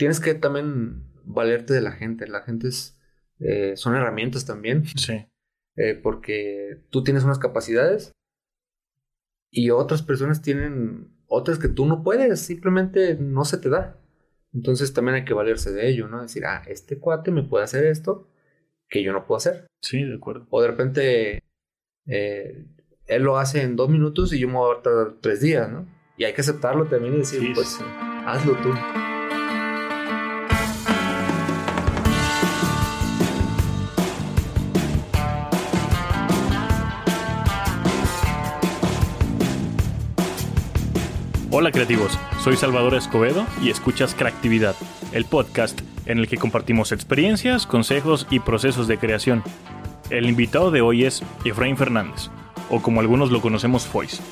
tienes que también valerte de la gente. La gente es, eh, son herramientas también. Sí. Eh, porque tú tienes unas capacidades y otras personas tienen otras que tú no puedes, simplemente no se te da. Entonces también hay que valerse de ello, ¿no? Decir, ah, este cuate me puede hacer esto que yo no puedo hacer. Sí, de acuerdo. O de repente eh, él lo hace en dos minutos y yo me voy a tardar tres días, ¿no? Y hay que aceptarlo también y decir, Sí, pues sí. hazlo tú. Hola creativos, soy Salvador Escobedo y escuchas Creatividad, el podcast en el que compartimos experiencias, consejos y procesos de creación. El invitado de hoy es Efraín Fernández, o como algunos lo conocemos Foyce.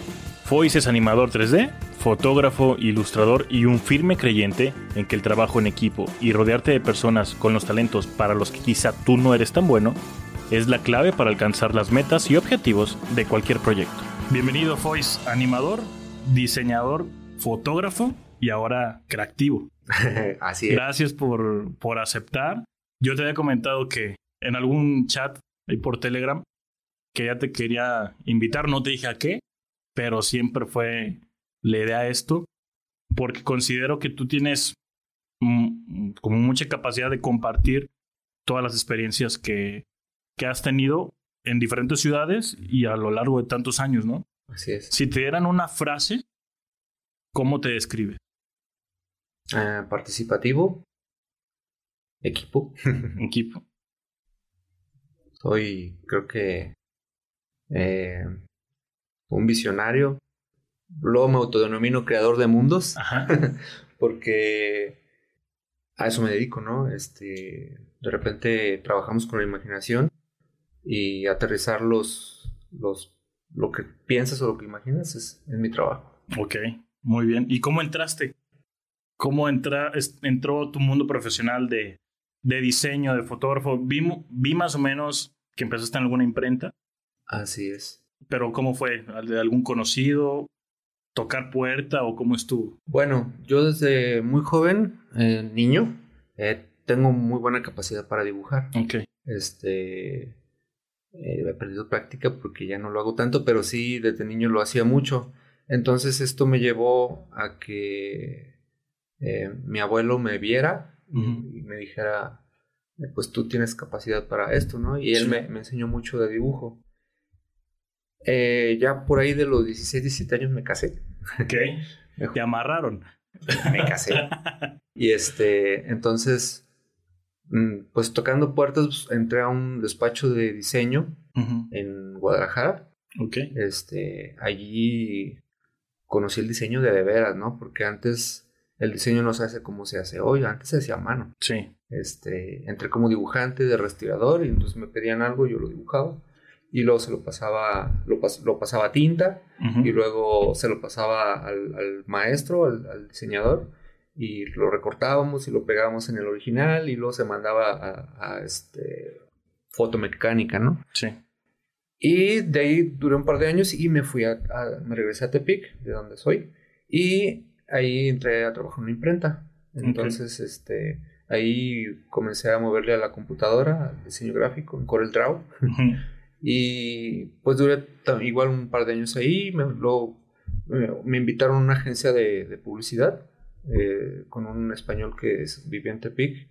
Foyce es animador 3D, fotógrafo, ilustrador y un firme creyente en que el trabajo en equipo y rodearte de personas con los talentos para los que quizá tú no eres tan bueno es la clave para alcanzar las metas y objetivos de cualquier proyecto. Bienvenido Foyce, animador, diseñador, fotógrafo y ahora creativo. Así es. Gracias por, por aceptar. Yo te había comentado que en algún chat ahí por Telegram que ya te quería invitar, no te dije a qué, pero siempre fue la idea esto, porque considero que tú tienes mm, como mucha capacidad de compartir todas las experiencias que, que has tenido en diferentes ciudades y a lo largo de tantos años, ¿no? Así es. Si te dieran una frase, ¿cómo te describe? Ah, participativo. Equipo. Equipo. Soy, creo que, eh, un visionario. Luego me autodenomino creador de mundos. Ajá. porque a eso me dedico, ¿no? Este, de repente trabajamos con la imaginación y aterrizar los, los, lo que piensas o lo que imaginas es, es mi trabajo. Ok, muy bien. ¿Y cómo entraste? ¿Cómo entra, entró tu mundo profesional de, de diseño, de fotógrafo? Vi, vi más o menos que empezaste en alguna imprenta, Así es. pero ¿cómo fue? ¿De algún conocido? ¿Tocar puerta o cómo estuvo? Bueno, yo desde muy joven, eh, niño, eh, tengo muy buena capacidad para dibujar. Ok, Este, eh, he perdido práctica porque ya no lo hago tanto, pero sí desde niño lo hacía mucho. Entonces esto me llevó a que eh, mi abuelo me viera y, me dijera, pues tú tienes capacidad para esto, ¿no? Y él Sí. me, me enseñó mucho de dibujo. Eh, ya por ahí de los 16, 17 años me casé. ok. Me, Te amarraron. me casé. Y este, entonces, mm, pues tocando puertas, pues, entré a un despacho de diseño en Guadalajara. Ok, Este, allí conocí el diseño de de veras, ¿no? Porque antes el diseño no se hace como se hace hoy, antes se hacía a mano. sí. Este, entré como dibujante de respirador y entonces me pedían algo, yo lo dibujaba y luego se lo pasaba, lo, pas- lo pasaba a tinta Ujú, y luego se lo pasaba al, al maestro, al, al diseñador, y lo recortábamos y lo pegábamos en el original y luego se mandaba a, a, este, fotomecánica, ¿no? Sí. Y de ahí duré un par de años y me fui a, a- me regresé a Tepic, de donde soy, y ahí entré a trabajar en una imprenta. Entonces, este, ahí comencé a moverle a la computadora, al diseño gráfico, en Corel Draw. Y pues duré igual un par de años ahí. Me, luego me, me invitaron a una agencia de, de publicidad eh, con un español que es, vivía en Tepic.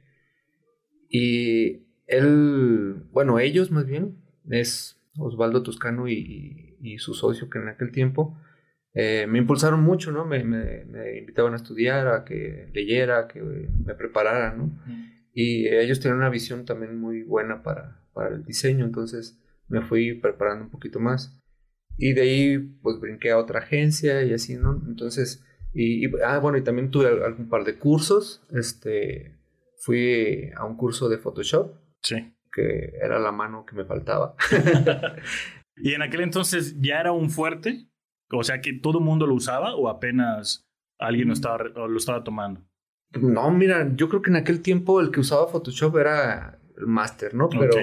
Y él, bueno, ellos más bien, es Osvaldo Toscano y, y- y su socio que en aquel tiempo eh, me impulsaron mucho, ¿no? Me, me- me invitaban a estudiar, a que leyera, a que me preparara, ¿no? Y ellos tenían una visión también muy buena para, para el diseño, entonces me fui preparando un poquito más. Y de ahí, pues brinqué a otra agencia y así, ¿no? Entonces, y, y- ah, bueno, y también tuve al- algún par de cursos. Este, fui a un curso de Photoshop, Sí. Que era la mano que me faltaba. ¿Y en aquel entonces ya era un fuerte? O sea, que todo el mundo lo usaba o apenas alguien lo estaba, re- o lo estaba tomando. No, mira, yo creo que en aquel tiempo el que usaba Photoshop era el máster, ¿no? Pero,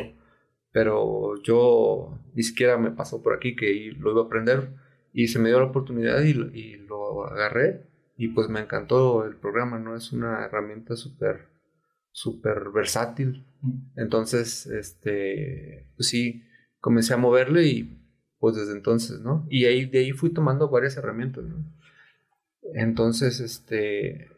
pero yo ni siquiera me pasó por aquí que lo iba a aprender y se me dio la oportunidad y, lo- y lo agarré y pues me encantó el programa, ¿no? Es una herramienta súper, súper versátil. Entonces, este, pues sí, comencé a moverle y pues desde entonces, ¿no? Y ahí, de ahí fui tomando varias herramientas, ¿no? Entonces, este,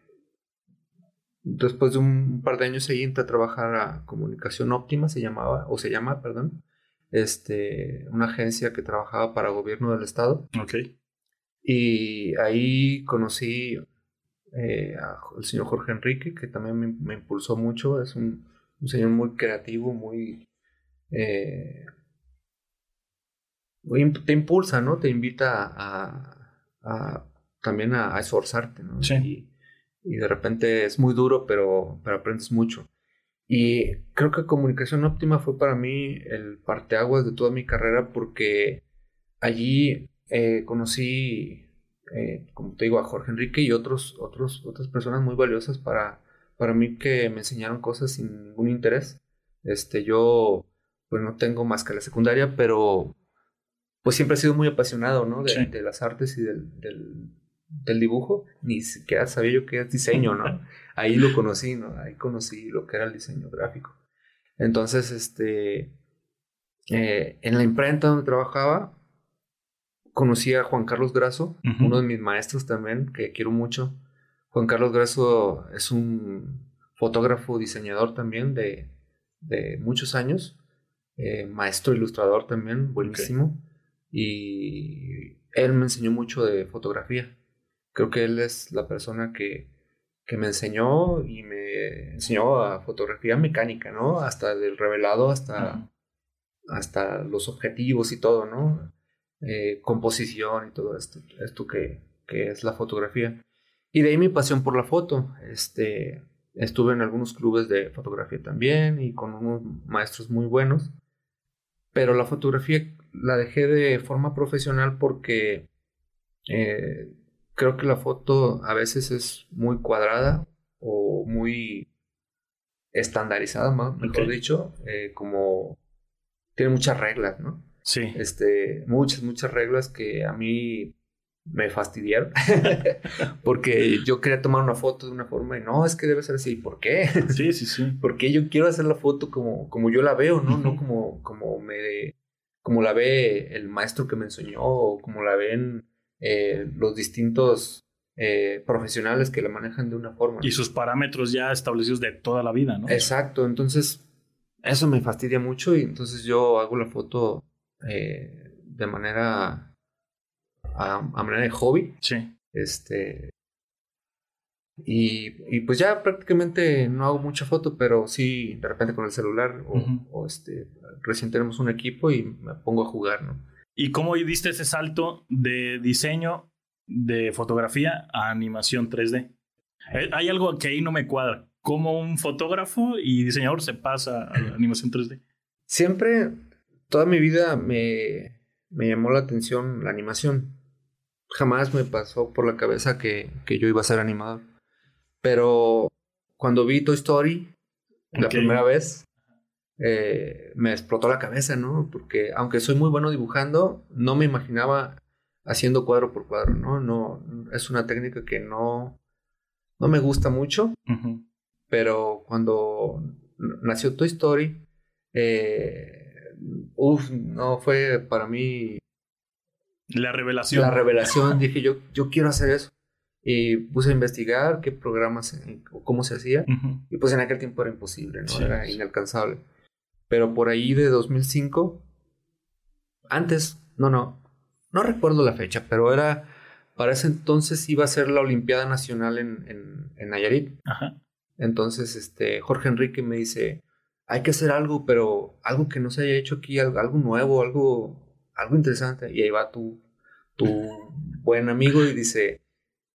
después de un par de años entré a trabajar a Comunicación Óptima, se llamaba, o se llama, perdón, este, una agencia que trabajaba para gobierno del estado. Ok. Y ahí conocí eh, al señor Jorge Enrique, que también me, impulsó mucho. Es un, señor muy creativo, muy, eh, Te impulsa, ¿no? Te invita a, también a, esforzarte, ¿no? Sí. Y, de repente es muy duro, pero, pero aprendes mucho. Y creo que comunicación óptima fue para mí el parteaguas de toda mi carrera porque allí eh, conocí, eh, como te digo, a Jorge Enrique y otros, otros, otras personas muy valiosas para, para mí que me enseñaron cosas sin ningún interés. Este, yo, pues no tengo más que la secundaria, pero pues siempre he sido muy apasionado, ¿no? De, las artes y del, del, del, dibujo. Ni siquiera sabía yo qué es diseño, ¿no? Ahí lo conocí, ¿no? Ahí conocí lo que era el diseño gráfico. Entonces, este, eh, en la imprenta donde trabajaba, conocí a Juan Carlos Graso, uno de mis maestros también, que quiero mucho. Juan Carlos Graso es un fotógrafo, diseñador también de, muchos años, eh, maestro ilustrador también, buenísimo. Y él me enseñó mucho de fotografía. Creo que él es la persona que, que me enseñó y me enseñó a fotografía mecánica, ¿no? Hasta del revelado hasta, hasta los objetivos y todo, ¿no? Eh, composición y todo esto, esto que, que, es la fotografía. Y de ahí mi pasión por la foto. Este, estuve en algunos clubes de fotografía también y con unos maestros muy buenos. Pero la fotografía la dejé de forma profesional porque eh, creo que la foto a veces es muy cuadrada o muy estandarizada, mejor dicho, eh, como tiene muchas reglas, ¿no? Sí. Este, muchas, muchas reglas que a mí me fastidiaron. porque yo quería tomar una foto de una forma y no, es que debe ser así. ¿Por qué? Sí, sí, sí. Porque yo quiero hacer la foto como, como yo la veo, ¿no? No como, como me como la ve el maestro que me enseñó o como la ven eh, los distintos eh, profesionales que la manejan de una forma. Y sus parámetros ya establecidos de toda la vida, ¿no? Exacto, entonces eso me fastidia mucho y entonces yo hago la foto eh, de manera a, manera de hobby. Sí. Este. Y, pues ya prácticamente no hago mucha foto, pero sí de repente con el celular o, este recién tenemos un equipo y me pongo a jugar, ¿no? ¿Y cómo diste ese salto de diseño de fotografía a animación 3D? Eh, hay algo que ahí no me cuadra. ¿Cómo un fotógrafo y diseñador se pasa a la animación 3D? Siempre toda mi vida me, me llamó la atención la animación. Jamás me pasó por la cabeza que, que yo iba a ser animador. Pero cuando vi Toy Story la primera vez, eh, me explotó la cabeza, ¿no? Porque aunque soy muy bueno dibujando, no me imaginaba haciendo cuadro por cuadro, ¿no? No, es una técnica que no, no me gusta mucho. Pero cuando nació Toy Story, eh, Uf, no fue para mí. La revelación. La revelación. Dije, yo, yo quiero hacer eso. Y puse a investigar qué programas, cómo se hacía. Y pues en aquel tiempo era imposible, ¿no? era inalcanzable. Pero por ahí de 2005, antes, no, no, no recuerdo la fecha, pero era, para ese entonces iba a ser la Olimpiada Nacional en, en, en Nayarit. Ajá. Entonces, este, Jorge Enrique me dice, hay que hacer algo, pero algo que no se haya hecho aquí, algo nuevo, algo, algo interesante. Y ahí va tu, tu buen amigo y dice,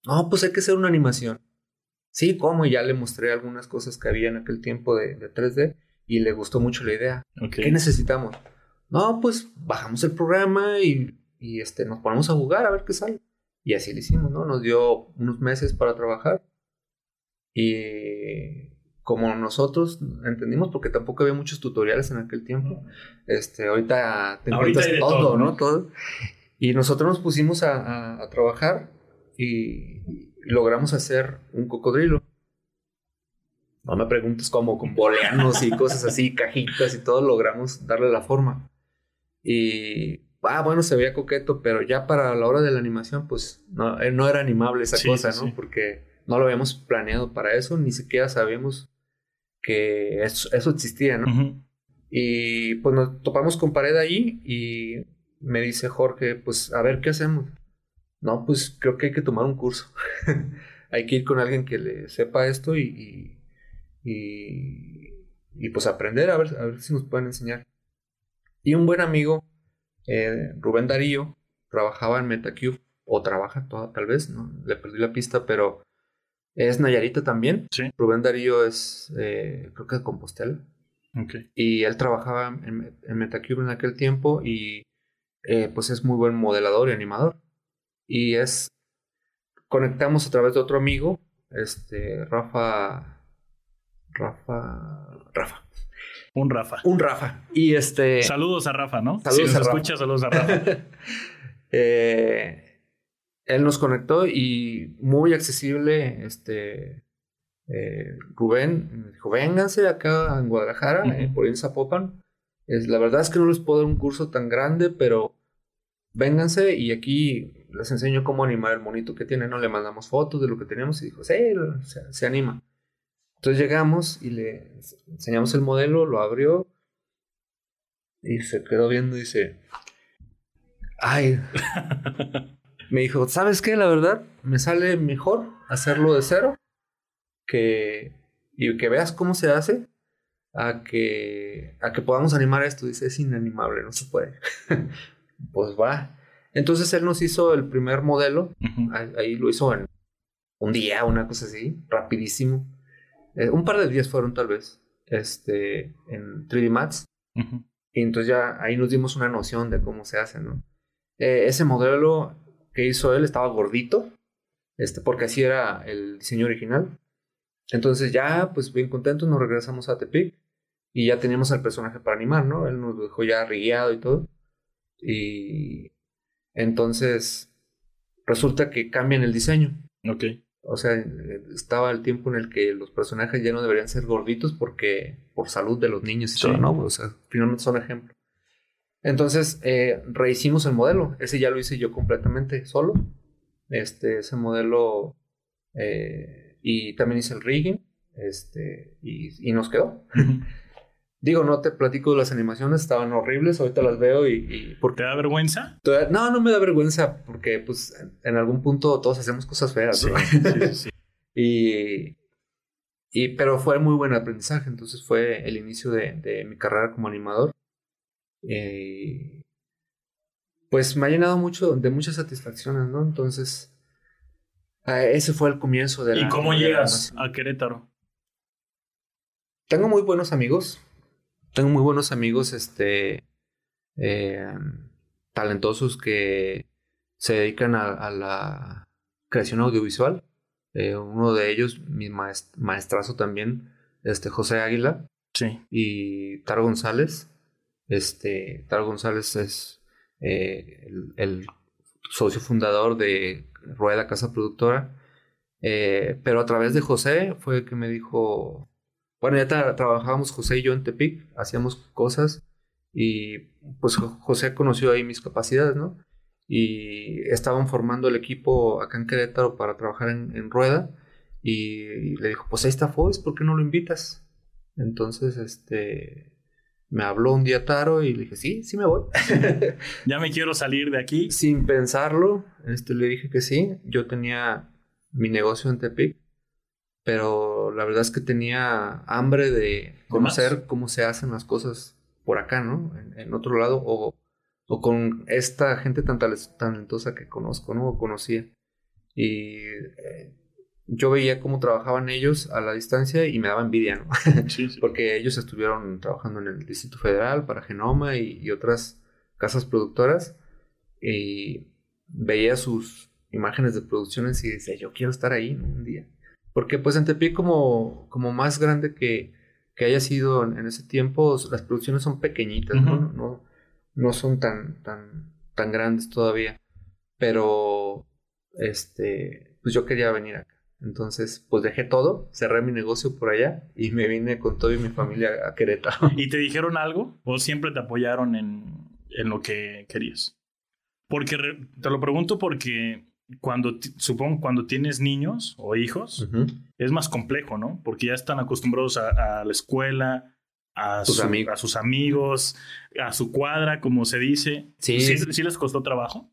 no, pues hay que hacer una animación. Sí, ¿cómo? Y ya le mostré algunas cosas que había en aquel tiempo de, 3D y le gustó mucho la idea. ¿Qué necesitamos? No, pues bajamos el programa y, y este, nos ponemos a jugar a ver qué sale. Y así lo hicimos, ¿no? Nos dio unos meses para trabajar. Y como nosotros entendimos, porque tampoco había muchos tutoriales en aquel tiempo. Este, ahorita te encuentras todo, ¿no? Todo. Y nosotros nos pusimos a, trabajar y, logramos hacer un cocodrilo. No me preguntes cómo, con boleanos y cosas así, cajitas y todo, logramos darle la forma. Y, ah, bueno, se veía coqueto, pero ya para la hora de la animación, pues no, eh, no era animable esa cosa, ¿no? Porque no lo habíamos planeado para eso, ni siquiera sabíamos que eso, eso existía, ¿no? Y pues nos topamos con pared ahí y me dice Jorge, pues a ver qué hacemos. No, pues creo que hay que tomar un curso. hay que ir con alguien que le sepa esto y, y, y, pues aprender a ver, a ver si nos pueden enseñar. Y un buen amigo, eh, Rubén Darío, trabajaba en MetaCube, o trabaja toda, tal vez, ¿no? Le perdí la pista, pero es Nayarita también. Sí. Rubén Darío es, eh, creo que de Compostela. Okay. Y él trabajaba en, en, Metacube en aquel tiempo y eh, pues es muy buen modelador y animador. Y es, conectamos a través de otro amigo, este, Rafa, Rafa, Rafa. Un Rafa. Un Rafa. Y este... Saludos a Rafa, ¿no? Saludos si a Rafa. escucha, saludos a Rafa. eh, él nos conectó y muy accesible, este, eh, Rubén me dijo, vénganse acá en Guadalajara, eh, por ahí en Zapopan. Es, la verdad es que no les puedo dar un curso tan grande, pero vénganse y aquí les enseño cómo animar el monito que tiene, ¿no? Le mandamos fotos de lo que teníamos y dijo, sí, se, se anima. Entonces llegamos y le enseñamos el modelo, lo abrió y se quedó viendo y dice, ay, me dijo, ¿sabes qué? La verdad, me sale mejor hacerlo de cero que y que veas cómo se hace a que a que podamos animar esto. Dice, es inanimable, no se puede. pues va. Entonces él nos hizo el primer modelo. Ahí, ahí lo hizo en un día, una cosa así, rapidísimo. Eh, un par de días fueron tal vez, este, en 3D Max. Y entonces ya ahí nos dimos una noción de cómo se hace, ¿no? Eh, ese modelo que hizo él estaba gordito, este, porque así era el diseño original. Entonces ya, pues bien contentos, nos regresamos a Tepic y ya teníamos al personaje para animar, ¿no? Él nos dejó ya rigueado y todo. Y entonces resulta que cambian el diseño. Ok. O sea, estaba el tiempo en el que los personajes ya no deberían ser gorditos porque por salud de los niños y Sí. todo, ¿no? O sea, finalmente son ejemplo. Entonces, eh, rehicimos el modelo. Ese ya lo hice yo completamente solo. Este, ese modelo. eh, y también hice el rigging. Este, y, y nos quedó. Digo, no te platico de las animaciones, estaban horribles. Ahorita las veo y. y porque ¿Te da vergüenza? no, no me da vergüenza porque, pues, en, en algún punto todos hacemos cosas feas, ¿no? sí, sí, sí. Y, y, pero fue muy buen aprendizaje, entonces fue el inicio de, de mi carrera como animador. Eh, pues me ha llenado mucho de muchas satisfacciones, ¿no? Entonces, ah, ese fue el comienzo de la... ¿Y cómo llegas a Querétaro? Tengo muy buenos amigos, tengo muy buenos amigos, este, eh, talentosos que se dedican a, a la creación audiovisual. Eh, uno de ellos, mi maest- maestrazo también, este José Águila Sí. y Taro González. Este, Taro González es eh, el, socio fundador de Rueda Casa Productora. Eh, pero a través de José fue que me dijo, bueno, ya tra- trabajábamos José y yo en Tepic, hacíamos cosas y pues Jo- José conoció ahí mis capacidades, ¿no? Y estaban formando el equipo acá en Querétaro para trabajar en, Rueda y le dijo, pues ahí está Foix, ¿por qué no lo invitas? Entonces, este, me habló un día Taro y le dije, sí, sí me voy. Ya me quiero salir de aquí. Sin pensarlo, este, le dije que sí. Yo tenía mi negocio en Tepic, pero la verdad es que tenía hambre de conocer cómo se hacen las cosas por acá, ¿no? En, en otro lado, o, o con esta gente tan talentosa que conozco, ¿no? O conocía. Y eh, yo veía cómo trabajaban ellos a la distancia y me daba envidia, ¿no? Sí, sí. porque ellos estuvieron trabajando en el Distrito Federal para Genoma y, y otras casas productoras y veía sus imágenes de producciones y decía, yo quiero estar ahí un día. Porque pues en Tepic como, como más grande que, que haya sido en, en ese tiempo, las producciones son pequeñitas, ¿no? No, no son tan, tan, tan grandes todavía. Pero este pues yo quería venir acá. Entonces, pues dejé todo, cerré mi negocio por allá y me vine con todo y mi familia a Querétaro. ¿Y te dijeron algo o siempre te apoyaron en, en lo que querías? Porque te lo pregunto porque cuando, supongo, cuando tienes niños o hijos, es más complejo, ¿no? Porque ya están acostumbrados a, la escuela, a, sus amigos. a sus amigos, a su cuadra, como se dice. Sí. ¿Sí, les costó trabajo?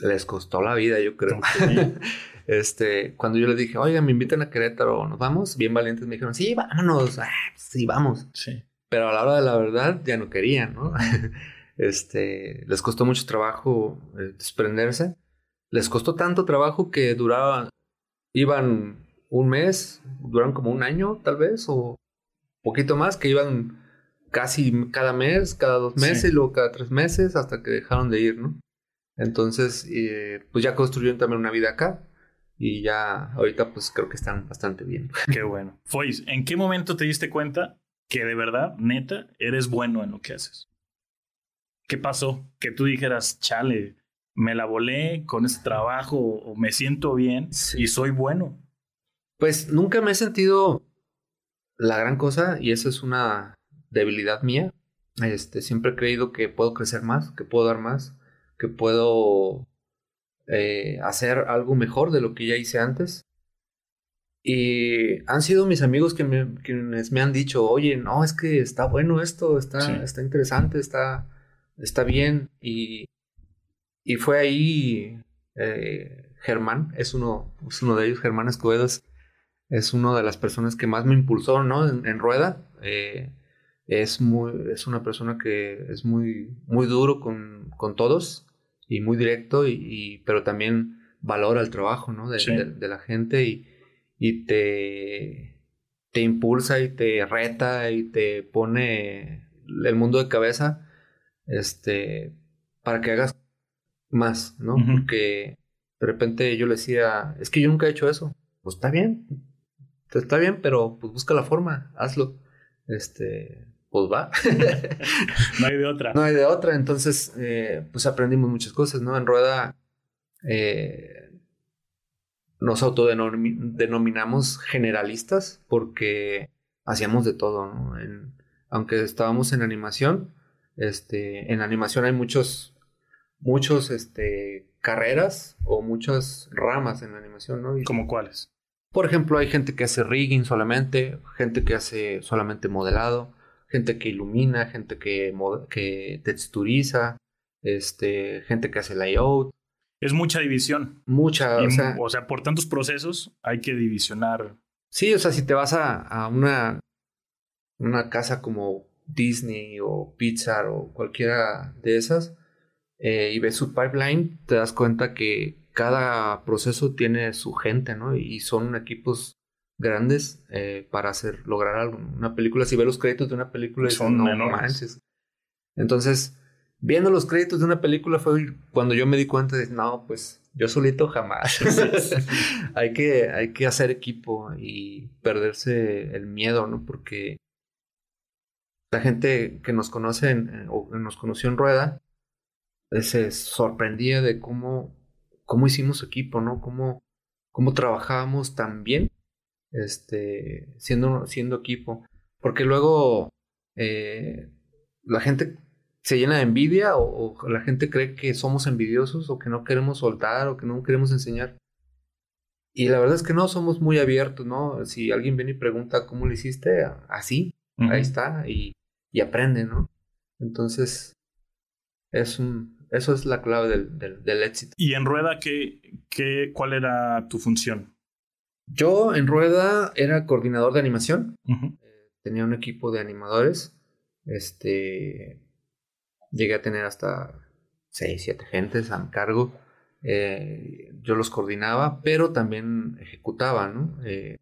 Les costó la vida, yo creo. este, cuando yo les dije, oiga, me invitan a Querétaro, ¿nos vamos? Bien valientes me dijeron, sí, vámonos, ah, sí, vamos. Sí. Pero a la hora de la verdad ya no querían, ¿no? este, les costó mucho trabajo eh, desprenderse. Les costó tanto trabajo que duraban, iban un mes, duran como un año tal vez, o poquito más, que iban casi cada mes, cada dos meses, y luego cada tres meses, hasta que dejaron de ir, ¿no? Entonces, eh, pues ya construyeron también una vida acá. Y ya ahorita pues creo que están bastante bien. Qué bueno. Fois, ¿en qué momento te diste cuenta que de verdad, neta, eres bueno en lo que haces? ¿Qué pasó? Que tú dijeras, chale, me la volé con este trabajo o me siento bien y soy bueno. Pues nunca me he sentido la gran cosa y esa es una debilidad mía. Este, siempre he creído que puedo crecer más, que puedo dar más, que puedo eh, hacer algo mejor de lo que ya hice antes. Y han sido mis amigos que me, quienes me han dicho, oye, no, es que está bueno esto, está, está interesante, está, está bien. Y, y fue ahí eh, Germán, es uno, es uno de ellos, Germán Escobedo, es, una de las personas que más me impulsó, ¿no? En, rueda. Eh, es, muy, es una persona que es muy, muy duro con, con todos y muy directo, y, pero también valora el trabajo, ¿no? De, la gente y, y te, te impulsa y te reta y te pone el mundo de cabeza, este, para que hagas más, ¿no? Porque de repente yo le decía, es que yo nunca he hecho eso. Pues está bien, está bien, pero pues busca la forma, hazlo. Este, pues va. no hay de otra. No hay de otra. Entonces, eh, pues aprendimos muchas cosas, ¿no? En Rueda eh, nos autodenominamos generalistas porque hacíamos de todo, ¿no? aunque estábamos en animación, este, en animación hay muchos, muchos, este, carreras o muchas ramas en la animación, ¿no? ¿Como cuáles? Por ejemplo, hay gente que hace rigging solamente, gente que hace solamente modelado, gente que ilumina, gente que, que texturiza, este, gente que hace layout. Es mucha división. Mucha, o sea, o sea, por tantos procesos hay que divisionar. Sí, o sea, si te vas a, a una, una casa como Disney o Pixar o cualquiera de esas eh, y ves su pipeline, te das cuenta que cada proceso tiene su gente, ¿no? Y son equipos grandes eh, para hacer lograr algo. Una película, si ves los créditos de una película, son no manches. Entonces, viendo los créditos de una película fue cuando yo me di cuenta de, no, pues yo solito jamás. hay, que, hay que hacer equipo y perderse el miedo, ¿no? Porque la gente que nos conoce o nos conoció en Rueda eh, se sorprendía de cómo, cómo hicimos equipo, ¿no? Cómo, cómo trabajábamos tan bien este, siendo, siendo equipo. Porque luego eh, la gente se llena de envidia o, la gente cree que somos envidiosos o que no queremos soltar o que no queremos enseñar. Y la verdad es que no, somos muy abiertos, ¿no? Si alguien viene y pregunta cómo lo hiciste, así, ahí está, y, y, aprende, ¿no? Entonces, es un, eso es la clave del, del, éxito. ¿Y en Rueda qué, qué, cuál era tu función? Yo en Rueda era coordinador de animación. Tenía un equipo de animadores. Este. Llegué a tener hasta 6, 7 gentes a mi cargo. Eh, yo los coordinaba, pero también ejecutaba, ¿no? Eh,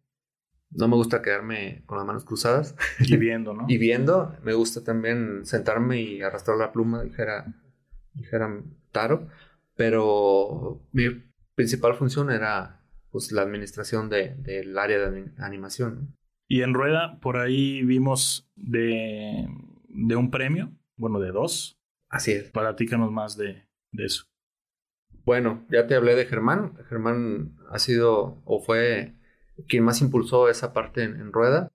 no me gusta quedarme con las manos cruzadas. Y viendo, ¿no? y viendo. Me gusta también sentarme y arrastrar la pluma, dijera, dijera Taro. Pero mi principal función era pues la administración del de, área de animación. Y en Rueda, por ahí vimos de, de un premio, bueno, de dos. Así es. Platícanos más de, de eso. bueno, ya te hablé de Germán. Germán ha sido o fue quien más impulsó esa parte en, rueda.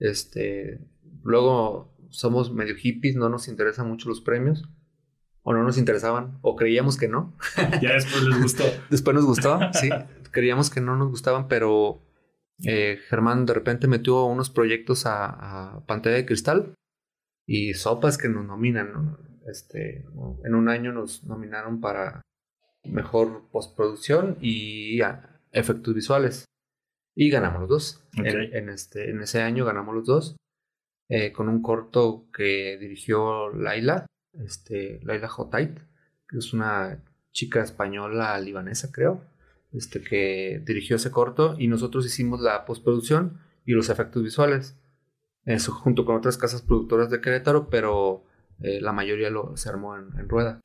Este, luego somos medio hippies, no nos interesan mucho los premios. O no nos interesaban, o creíamos que no. Ya después les gustó. después nos gustó, sí. Creíamos que no nos gustaban, pero eh, Germán de repente metió unos proyectos a, a, pantalla de cristal y sopas que nos nominan. Este, en un año nos nominaron para mejor postproducción y efectos visuales. Y ganamos los dos. En, este, en ese año ganamos los dos. Eh, con un corto que dirigió Laila, este, Laila Jotait, que es una chica española libanesa, creo, este, que dirigió ese corto y nosotros hicimos la postproducción y los efectos visuales. Eso junto con otras casas productoras de Querétaro, pero eh, la mayoría lo, se armó en, rueda.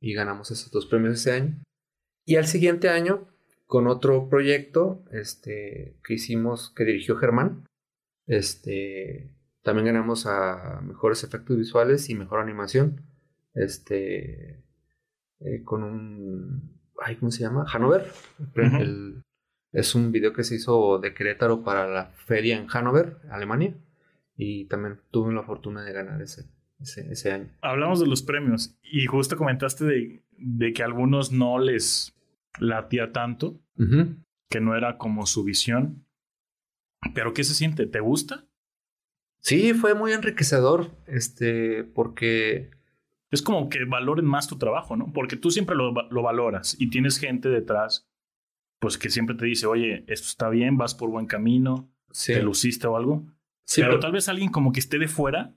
Y ganamos esos dos premios ese año. Y al siguiente año, con otro proyecto este, que hicimos, que dirigió Germán, este, también ganamos a mejores efectos visuales y mejor animación. Este, eh, con un. Ay, ¿Cómo se llama? Hanover. es un video que se hizo de Querétaro para la feria en Hanover, Alemania. Y también tuve la fortuna de ganar ese, ese, año. Hablamos de los premios y justo comentaste de, de que a algunos no les latía tanto, que no era como su visión. Pero ¿qué se siente? ¿Te gusta? Sí, fue muy enriquecedor, este, porque... Es como que valoren más tu trabajo, ¿no? Porque tú siempre lo, lo valoras y tienes gente detrás, pues que siempre te dice, oye, esto está bien, vas por buen camino, te luciste o algo. Sí, pero, tal vez alguien como que esté de fuera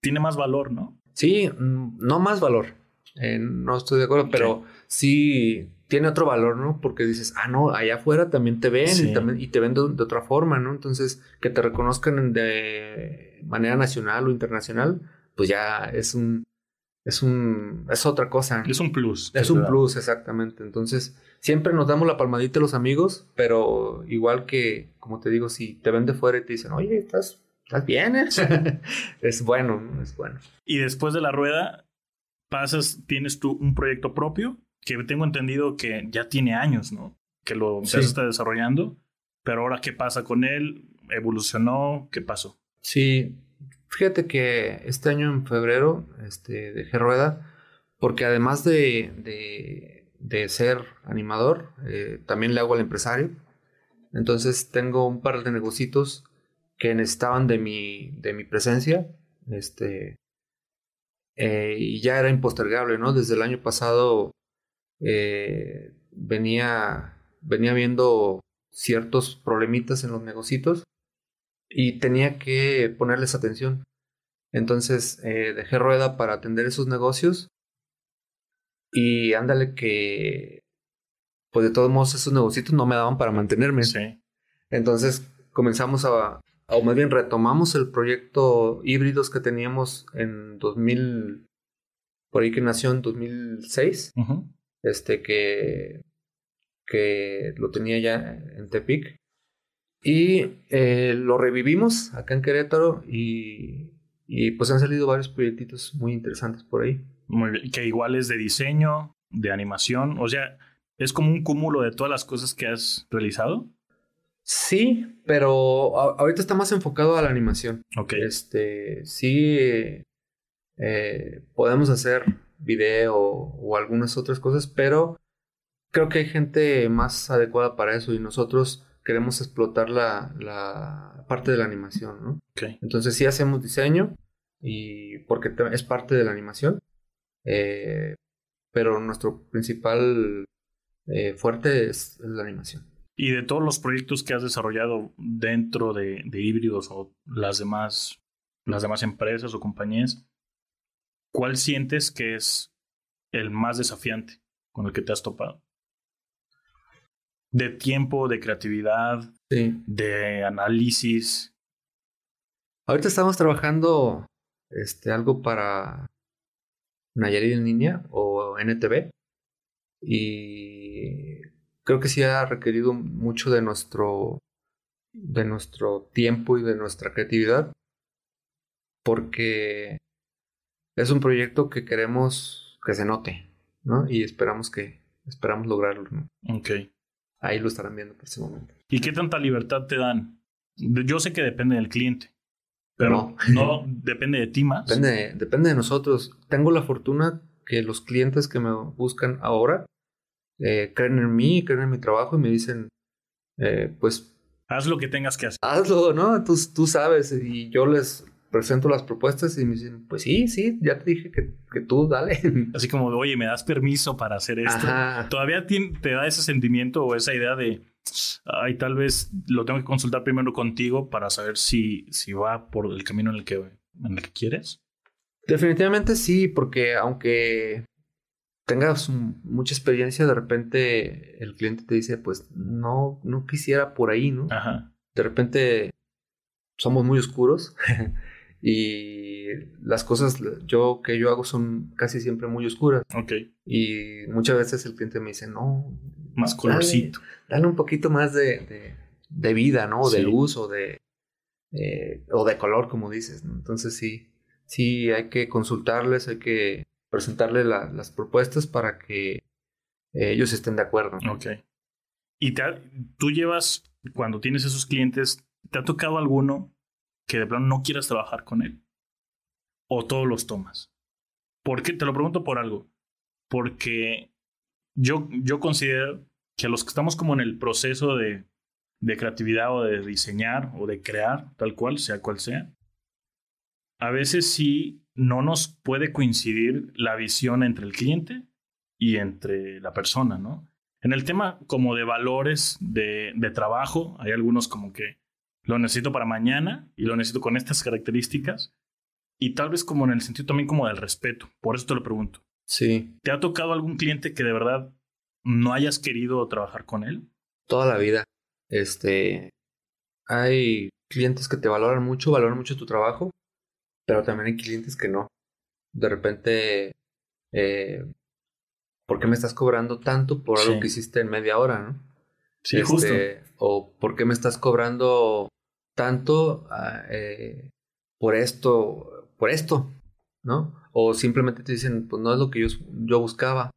tiene más valor, ¿no? Sí, mm, no más valor. Eh, no estoy de acuerdo, pero sí tiene otro valor, ¿no? Porque dices, ah, no, allá afuera también te ven y, también, y te ven de, otra forma, ¿no? Entonces, que te reconozcan de manera nacional o internacional, pues ya es un, es un, es otra cosa. Es un plus. Es un plus, exactamente. Entonces, siempre nos damos la palmadita a los amigos, pero igual que, como te digo, si te ven de fuera y te dicen, oye, estás, estás bien, ¿eh? es bueno, ¿no? Es bueno. Y después de la rueda, pasas, tienes tú un proyecto propio que tengo entendido que ya tiene años, ¿no? Que lo se está desarrollando, pero ahora qué pasa con él, evolucionó, ¿qué pasó? Sí, fíjate que este año en febrero este, dejé rueda porque además de, de, ser animador, eh, también le hago al empresario. Entonces tengo un par de negocios que necesitaban de mi, de mi presencia. Este, eh, y ya era impostergable, ¿no? Desde el año pasado eh, venía, venía viendo ciertos problemitas en los negocios y tenía que ponerles atención. Entonces eh, dejé rueda para atender esos negocios y ándale que, pues de todos modos esos negocios no me daban para mantenerme. Entonces comenzamos a, o más bien retomamos el proyecto híbridos que teníamos en 2000, por ahí que nació en 2006 este que, que lo tenía ya en Tepic. Y eh, lo revivimos acá en Querétaro y, y, pues han salido varios proyectitos muy interesantes por ahí. Muy bien. Que igual es de diseño, de animación, o sea, es como un cúmulo de todas las cosas que has realizado. Sí, pero ahorita está más enfocado a la animación. Ok. Este, sí, eh, podemos hacer video o algunas otras cosas, pero creo que hay gente más adecuada para eso y nosotros queremos explotar la, la parte de la animación, ¿no? Entonces sí hacemos diseño y porque es parte de la animación, eh, pero nuestro principal eh, fuerte es, la animación. Y de todos los proyectos que has desarrollado dentro de, de híbridos o las demás, las demás empresas o compañías, ¿cuál sientes que es el más desafiante con el que te has topado? De tiempo, de creatividad, de análisis. Ahorita estamos trabajando este, algo para Nayarit en línea o NTV y creo que sí ha requerido mucho de nuestro de nuestro tiempo y de nuestra creatividad porque es un proyecto que queremos que se note, ¿no? Y esperamos que esperamos lograrlo. ¿no? Ok. Ahí lo estarán viendo próximamente. ¿Y qué tanta libertad te dan? Yo sé que depende del cliente, pero no, depende de ti más. Depende, depende de nosotros. Tengo la fortuna que los clientes que me buscan ahora eh, creen en mí, creen en mi trabajo y me dicen, eh, pues... Haz lo que tengas que hacer. Hazlo, ¿no? Tú, tú sabes. Y yo les presento las propuestas y me dicen, pues sí, sí, ya te dije que, que tú, dale. Así como, oye, ¿me das permiso para hacer esto? Todavía te da ese sentimiento o esa idea de, ay, tal vez lo tengo que consultar primero contigo para saber si, si va por el camino en el, que, en el que quieres. Definitivamente sí, porque aunque tengas mucha experiencia, de repente el cliente te dice, pues no, no quisiera por ahí, ¿no? Ajá. De repente somos muy oscuros y las cosas yo que yo hago son casi siempre muy oscuras. Ok. Y muchas veces el cliente me dice, no. Más colorcito. Dale, un poquito más de, de, vida, ¿no? De luz o de, eh, o de color, como dices, ¿no? Entonces sí, sí hay que consultarles, hay que presentarle las propuestas para que eh, ellos estén de acuerdo. Ok. ¿Y tú llevas, cuando tienes esos clientes, ¿te ha tocado alguno que de plano no quieras trabajar con él? ¿O todos los tomas? ¿Por qué? Te lo pregunto por algo. Porque yo, yo considero que los que estamos como en el proceso de, de creatividad o de diseñar o de crear, tal cual, sea cual sea, a veces sí no nos puede coincidir la visión entre el cliente y entre la persona, ¿no? En el tema como de valores de, de trabajo, hay algunos como que lo necesito para mañana y lo necesito con estas características. Y tal vez como en el sentido también como del respeto. Por eso te lo pregunto. Sí. ¿Te ha tocado algún cliente que de verdad no hayas querido trabajar con él? Toda la vida. Este. Hay clientes que te valoran mucho, valoran mucho tu trabajo pero también hay clientes que no. De repente, eh, ¿por qué me estás cobrando tanto por algo que hiciste en media hora, no? Sí, justo. Este, o ¿por qué me estás cobrando tanto ah, eh, por esto, por esto, ¿no? O simplemente te dicen, pues no es lo que yo, yo buscaba.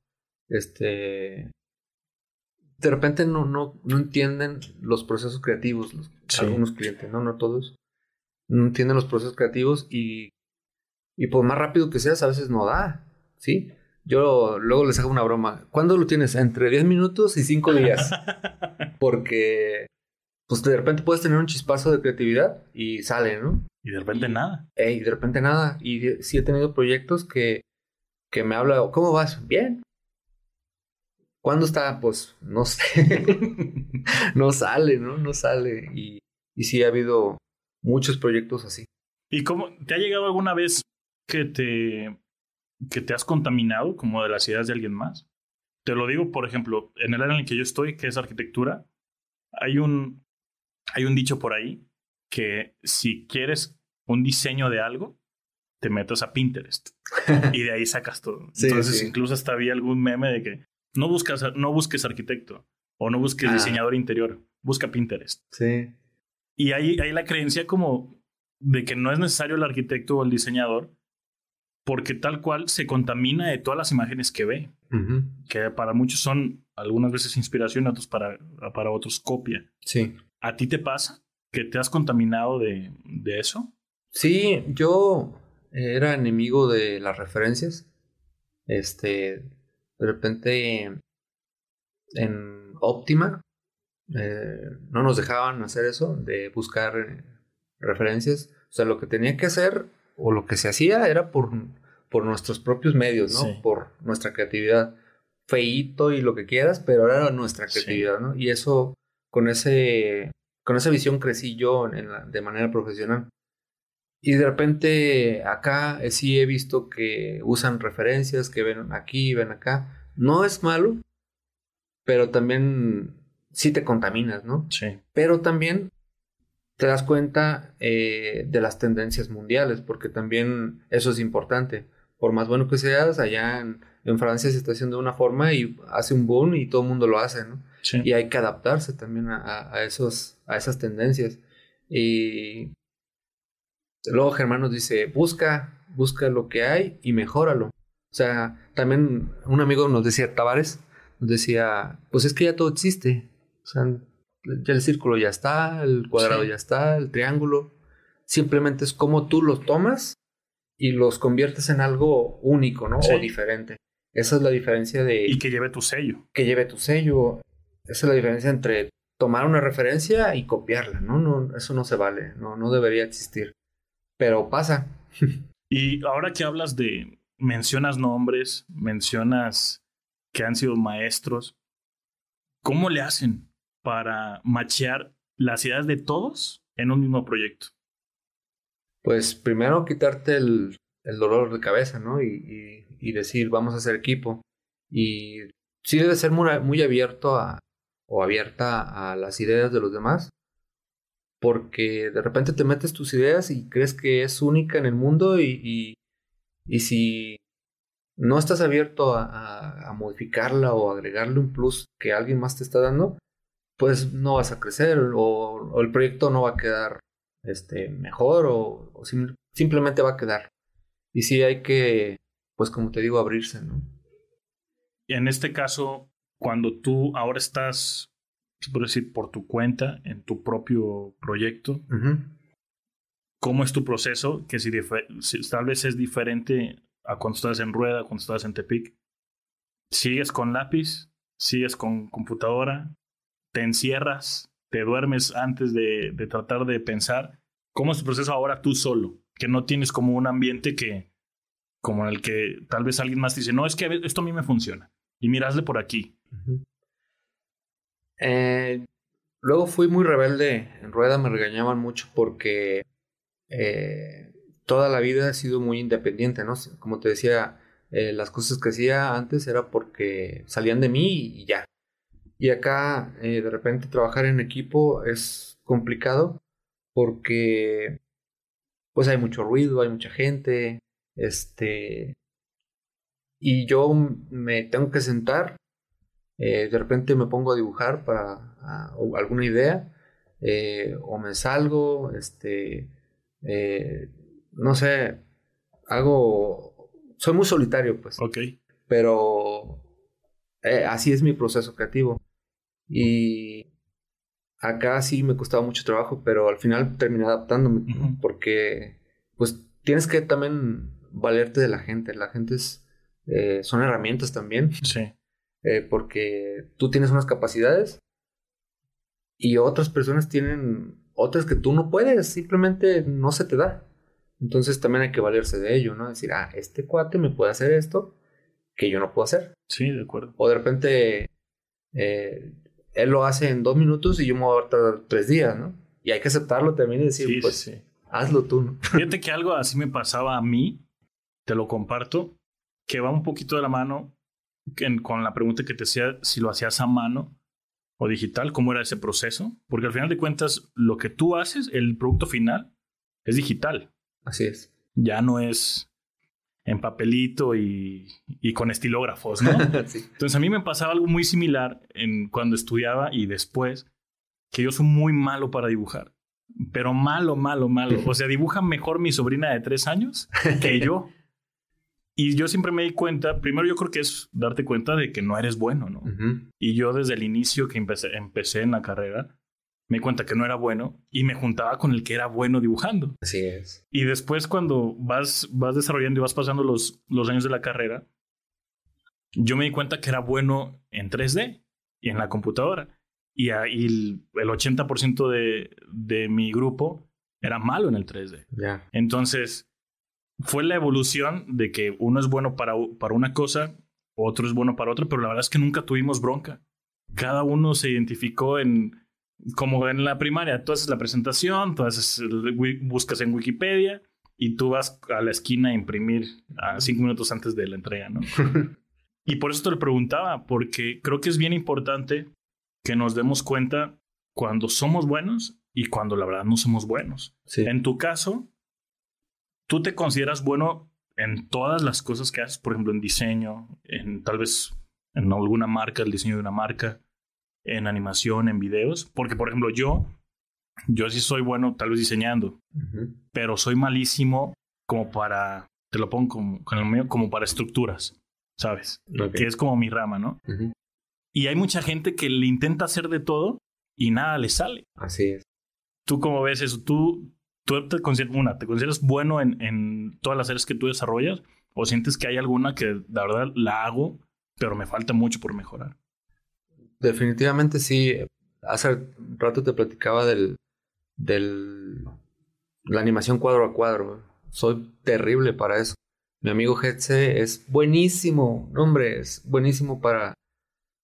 Este, de repente no, no, no entienden los procesos creativos, algunos clientes, ¿no? No todos no entienden los procesos creativos y, y por más rápido que seas, a veces no da, ¿sí? Yo luego les hago una broma. ¿Cuándo lo tienes? Entre 10 minutos y 5 días. Porque, pues de repente puedes tener un chispazo de creatividad y sale, ¿no? Y de repente nada. y de repente nada. Y sí he tenido proyectos que, que me habla, ¿cómo vas? Bien. ¿Cuándo está? Pues no sé. no sale, ¿no? No sale. Y, y sí ha habido muchos proyectos así. ¿Y cómo te ha llegado alguna vez que te que te has contaminado como de las ideas de alguien más? Te lo digo, por ejemplo, en el área en el que yo estoy, que es arquitectura, hay un hay un dicho por ahí que si quieres un diseño de algo, te metas a Pinterest y de ahí sacas todo. Entonces, incluso hasta había algún meme de que no buscas no busques arquitecto o no busques ah. diseñador interior, busca Pinterest. Sí. Y hay, hay la creencia como de que no es necesario el arquitecto o el diseñador porque tal cual se contamina de todas las imágenes que ve, que para muchos son algunas veces inspiración, otros para, para otros copia. Sí. ¿A ti te pasa que te has contaminado de, de eso? Sí, yo era enemigo de las referencias. Este, de repente en Óptima eh, no nos dejaban hacer eso, de buscar eh, referencias. O sea, lo que tenía que hacer o lo que se hacía era por, por nuestros propios medios, ¿no? Por nuestra creatividad. Feito y lo que quieras, pero era nuestra creatividad, ¿no? Y eso, con ese, con esa visión crecí yo de manera profesional. Y de repente acá eh, sí he visto que usan referencias, que ven aquí, ven acá. No es malo, pero también sí te contaminas, ¿no? Sí. Pero también te das cuenta eh, de las tendencias mundiales, porque también eso es importante. Por más bueno que seas, allá en, Francia se está haciendo de una forma y hace un boom y todo el mundo lo hace, ¿no? Sí. Y hay que adaptarse también a, a, esos, a esas tendencias. Y luego Germán nos dice, busca, busca lo que hay y mejóralo. O sea, también un amigo nos decía, Tavares, decía, pues es que ya todo existe. O sea, ya el círculo ya está, el cuadrado ya está, el triángulo. Simplemente es como tú los tomas y los conviertes en algo único, ¿no? O diferente. Esa es la diferencia de... Y que lleve tu sello. Que lleve tu sello. Esa es la diferencia entre tomar una referencia y copiarla, ¿no? no eso no se vale, no, no debería existir. Pero pasa. y ahora que hablas de, mencionas nombres, mencionas que han sido maestros, ¿cómo le hacen para machear las ideas de todos en un mismo proyecto? Pues primero quitarte el, dolor de cabeza, ¿no? Y, decir, vamos a hacer equipo. Y sí debe ser muy, abierto o abierta a las ideas de los demás, porque de repente te metes tus ideas y crees que es única en el mundo y, y, si no estás abierto a, modificarla o agregarle un plus que alguien más te está dando, pues no vas a crecer o, el proyecto no va a quedar este, mejor o, simplemente va a quedar. Y sí hay que, pues como te digo, abrirse, ¿no? Y en este caso, cuando tú ahora estás, se puede decir, por tu cuenta, en tu propio proyecto, ¿cómo es tu proceso? Que si, tal vez es diferente a cuando estás en rueda, cuando estás en Tepic. ¿Sigues con lápiz? ¿Sigues con computadora? ¿Te encierras? ¿Te duermes antes de, de tratar de pensar? ¿Cómo es tu proceso ahora tú solo? Que no tienes como un ambiente que, como en el que tal vez alguien más dice, no, es que esto a mí me funciona y mirasle por aquí. Eh, luego fui muy rebelde. En rueda me regañaban mucho porque eh, toda la vida he sido muy independiente, ¿no? Como te decía, eh, las cosas que hacía antes era porque salían de mí y ya. Y acá, de repente, trabajar en equipo es complicado porque, pues, hay mucho ruido, hay mucha gente, este, y yo me tengo que sentar, eh, de repente me pongo a dibujar para alguna idea, eh, o me salgo, este, eh, no sé, hago, soy muy solitario, pues. Ok. Pero así es mi proceso creativo. Y acá sí me costaba mucho trabajo, pero al final terminé adaptándome, porque pues tienes que también valerte de la gente. La gente es eh, son herramientas también. Sí. Eh, porque tú tienes unas capacidades y otras personas tienen otras que tú no puedes, simplemente no se te da. Entonces también hay que valerse de ello, ¿no? Decir, ah, este cuate me puede hacer esto que yo no puedo hacer. Sí, de acuerdo. O de repente eh, él lo hace en dos minutos y yo me voy a tardar tres días, ¿no? Y hay que aceptarlo también y decir, pues, sí. hazlo tú, ¿no? Fíjate que algo así me pasaba a mí, te lo comparto que va un poquito de la mano con la pregunta que te hacía si lo hacías a mano o digital, cómo era ese proceso, porque al final de cuentas lo que tú haces, el producto final, es digital. Así es. Ya no es en papelito y, y con estilógrafos, ¿no? Entonces a mí me pasaba algo muy similar en cuando estudiaba y después, que yo soy muy malo para dibujar, pero malo, malo, malo. O sea, dibuja mejor mi sobrina de tres años que yo. Y yo siempre me di cuenta, primero yo creo que es darte cuenta de que no eres bueno, ¿no? Y yo desde el inicio que empecé, empecé en la carrera, me di cuenta que no era bueno y me juntaba con el que era bueno dibujando. Así es. Y después cuando vas, vas desarrollando y vas pasando los, los años de la carrera, yo me di cuenta que era bueno en 3D y en la computadora. Y, ahí el, el 80% de, de mi grupo era malo en el 3D. Ya. Entonces, fue la evolución de que uno es bueno para, para una cosa, otro es bueno para otra, pero la verdad es que nunca tuvimos bronca. Cada uno se identificó en, como en la primaria, tú haces la presentación, tú haces, buscas en Wikipedia y tú vas a la esquina a imprimir a cinco minutos antes de la entrega, ¿no? y por eso te lo preguntaba, porque creo que es bien importante que nos demos cuenta cuando somos buenos y cuando la verdad no somos buenos. En tu caso, ¿Tú te consideras bueno en todas las cosas que haces? Por ejemplo, en diseño, en tal vez en alguna marca, el diseño de una marca, en animación, en videos. Porque, por ejemplo, yo, yo sí soy bueno tal vez diseñando, pero soy malísimo como para, te lo pongo como, con el mío, como para estructuras, ¿sabes? Que es como mi rama, ¿no? Y hay mucha gente que le intenta hacer de todo y nada le sale. Así es. ¿Tú cómo ves eso? ¿Tú, tú te, consideras, una, ¿te consideras bueno en, en todas las áreas que tú desarrollas? ¿O sientes que hay alguna que la verdad la hago, pero me falta mucho por mejorar? Definitivamente sí. Hace rato te platicaba del, del la animación cuadro a cuadro. Soy terrible para eso. Mi amigo Hetze es buenísimo, no, hombre, es buenísimo para,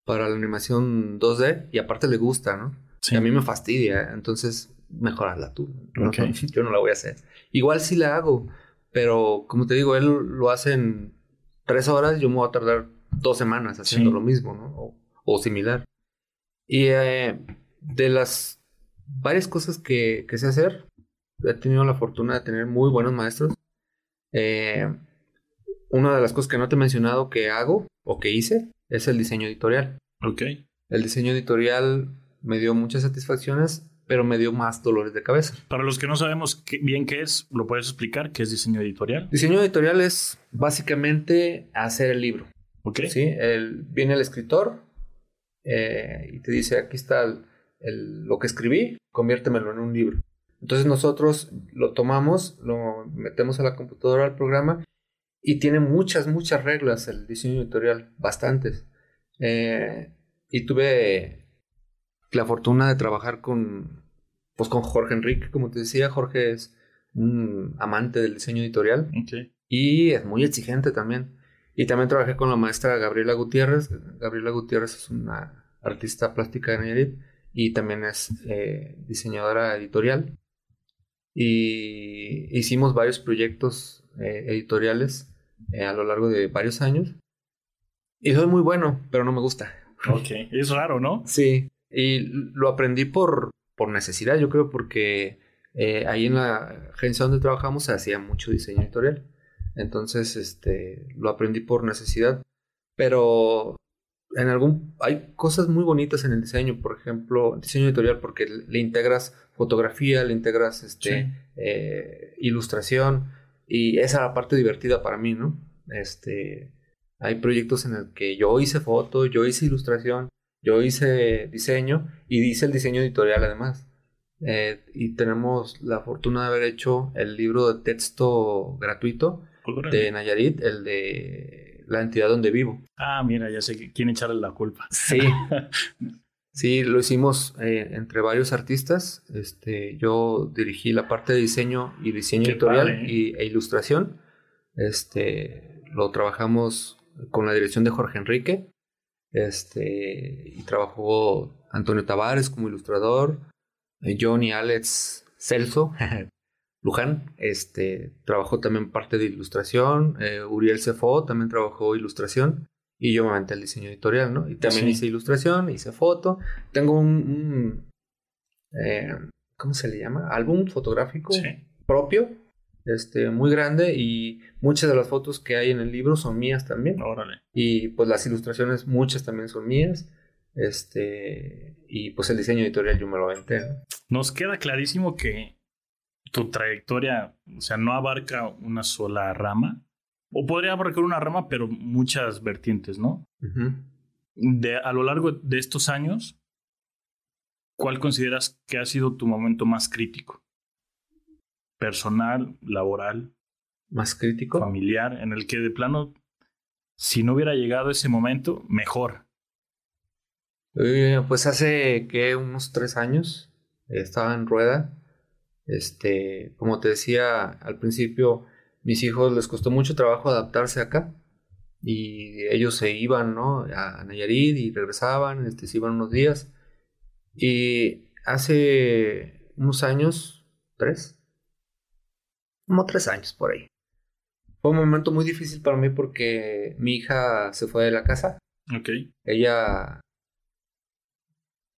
para la animación 2D y aparte le gusta, ¿no? Sí. Y a mí me fastidia, entonces mejorarla tú. ¿no? Yo no la voy a hacer. Igual sí la hago, pero como te digo, él lo hace en tres horas, yo me voy a tardar dos semanas haciendo Sí. lo mismo, ¿no? O, o similar. Y eh, de las varias cosas que, que sé hacer, he tenido la fortuna de tener muy buenos maestros. Eh, una de las cosas que no te he mencionado que hago o que hice es el diseño editorial. Ok. El diseño editorial me dio muchas satisfacciones, pero me dio más dolores de cabeza. Para los que no sabemos qué- bien qué es, ¿lo puedes explicar? ¿Qué es diseño editorial? Diseño editorial es básicamente hacer el libro. Ok. ¿sí? El- viene el escritor eh, y te dice, aquí está el- el- lo que escribí, conviértemelo en un libro. Entonces nosotros lo tomamos, lo metemos a la computadora al programa y tiene muchas, muchas reglas el diseño editorial, bastantes. Eh, y tuve la fortuna de trabajar con, pues con Jorge Enrique, como te decía, Jorge es un amante del diseño editorial y es muy exigente también. Y también trabajé con la maestra Gabriela Gutiérrez. Gabriela Gutiérrez es una artista plástica de Nayarit y también es eh, diseñadora editorial. Y hicimos varios proyectos eh, editoriales eh, a lo largo de varios años. Y soy muy bueno, pero no me gusta. Ok. Es raro, ¿no? Sí, y lo aprendí por, por necesidad, yo creo, porque eh, ahí en la agencia donde trabajamos se hacía mucho diseño editorial. Entonces, este, lo aprendí por necesidad. Pero en algún, hay cosas muy bonitas en el diseño, por ejemplo, diseño editorial, porque le integras fotografía, le integras este, Sí. eh, ilustración, y esa era la parte divertida para mí, ¿no? Este, hay proyectos en el que yo hice foto, yo hice ilustración, yo hice diseño y hice el diseño editorial además. Eh, y tenemos la fortuna de haber hecho el libro de texto gratuito Órale. de Nayarit, el de la entidad donde vivo. Ah, mira, ya sé quién echarle la culpa. Sí. Sí, lo hicimos eh, entre varios artistas. Este, yo dirigí la parte de diseño y diseño Qué editorial padre, ¿eh? y, e ilustración. Este, lo trabajamos con la dirección de Jorge Enrique. Este, y trabajó Antonio Tavares como ilustrador, eh, John y Alex Celso, Luján, este, trabajó también parte de ilustración, eh, Uriel Cefo también trabajó ilustración y yo me aventé el diseño editorial, ¿no? Y también Sí. hice ilustración, hice foto, tengo un, un, eh, ¿cómo se le llama? Álbum fotográfico Sí. propio, este, muy grande y muchas de las fotos que hay en el libro son mías también. Órale. Y pues las ilustraciones, muchas también son mías. Este, y pues el diseño editorial yo me lo aventé. ¿no? Nos queda clarísimo que tu trayectoria, o sea, no abarca una sola rama. O podría abarcar una rama, pero muchas vertientes, ¿no? De, a lo largo de estos años, ¿cuál consideras que ha sido tu momento más crítico? Personal, laboral, Más crítico. familiar, en el que de plano, si no hubiera llegado ese momento, mejor. Eh, pues hace que unos tres años estaba en rueda. Este, como te decía al principio, mis hijos les costó mucho trabajo adaptarse acá. Y ellos se iban, ¿no? A Nayarit y regresaban, este, se iban unos días. Y hace unos años, tres, como tres años por ahí. Fue un momento muy difícil para mí porque mi hija se fue de la casa. Ok. Ella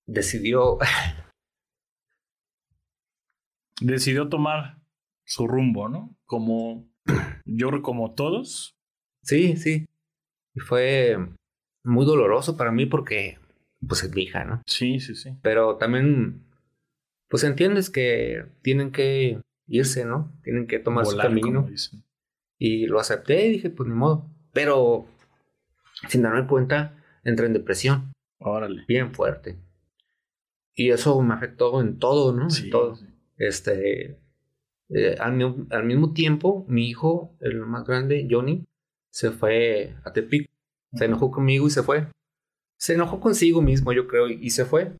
decidió Decidió tomar su rumbo, ¿no? Como yo, como todos. Sí, sí. Y fue muy doloroso para mí porque, pues, es mi hija, ¿no? Sí, sí, sí. Pero también, pues, entiendes que tienen que irse, ¿no? Tienen que tomar Volar, su camino. Y lo acepté y dije, pues, ni modo. Pero, sin darme cuenta, entré en depresión. Órale. Bien fuerte. Y eso me afectó en todo, ¿no? Sí, en todo. sí. Este, eh, al, al mismo tiempo, mi hijo, el más grande, Johnny, se fue a Tepic. Se enojó conmigo y se fue. Se enojó consigo mismo, yo creo, y, y se fue.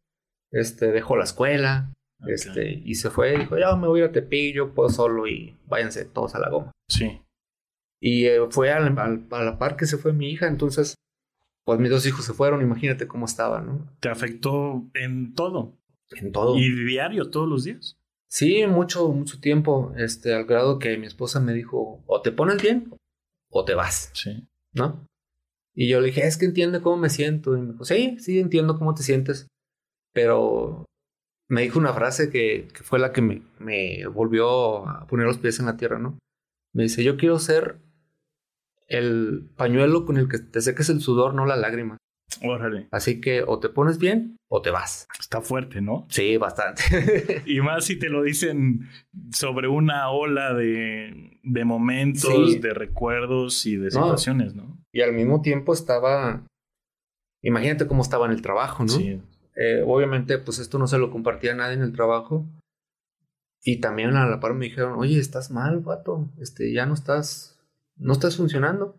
Este, dejó la escuela, este, y se fue. Dijo, ya me voy a Tepic, yo puedo solo y váyanse todos a la goma. Sí. Y eh, fue al, al- a la par que se fue mi hija, entonces, pues mis dos hijos se fueron, imagínate cómo estaba, ¿no? Te afectó en todo. En todo. Y diario, todos los días. Sí, mucho, mucho tiempo, este, al grado que mi esposa me dijo, o te pones bien o te vas, Sí. ¿no? Y yo le dije, es que entiende cómo me siento. Y me dijo, sí, sí, entiendo cómo te sientes. Pero me dijo una frase que, que fue la que me, me volvió a poner los pies en la tierra, ¿no? Me dice, yo quiero ser el pañuelo con el que te seques el sudor, no la lágrima. Órale. Así que o te pones bien o te vas. Está fuerte, ¿no? Sí, bastante. Y más si te lo dicen sobre una ola de, de momentos, Sí. de recuerdos y de No. situaciones, ¿no? y al mismo tiempo estaba, imagínate cómo estaba en el trabajo, ¿no? Sí. Eh, obviamente, pues esto no se lo compartía a nadie en el trabajo. Y también a la par me dijeron, oye, estás mal, vato, este, ya no estás, no estás funcionando.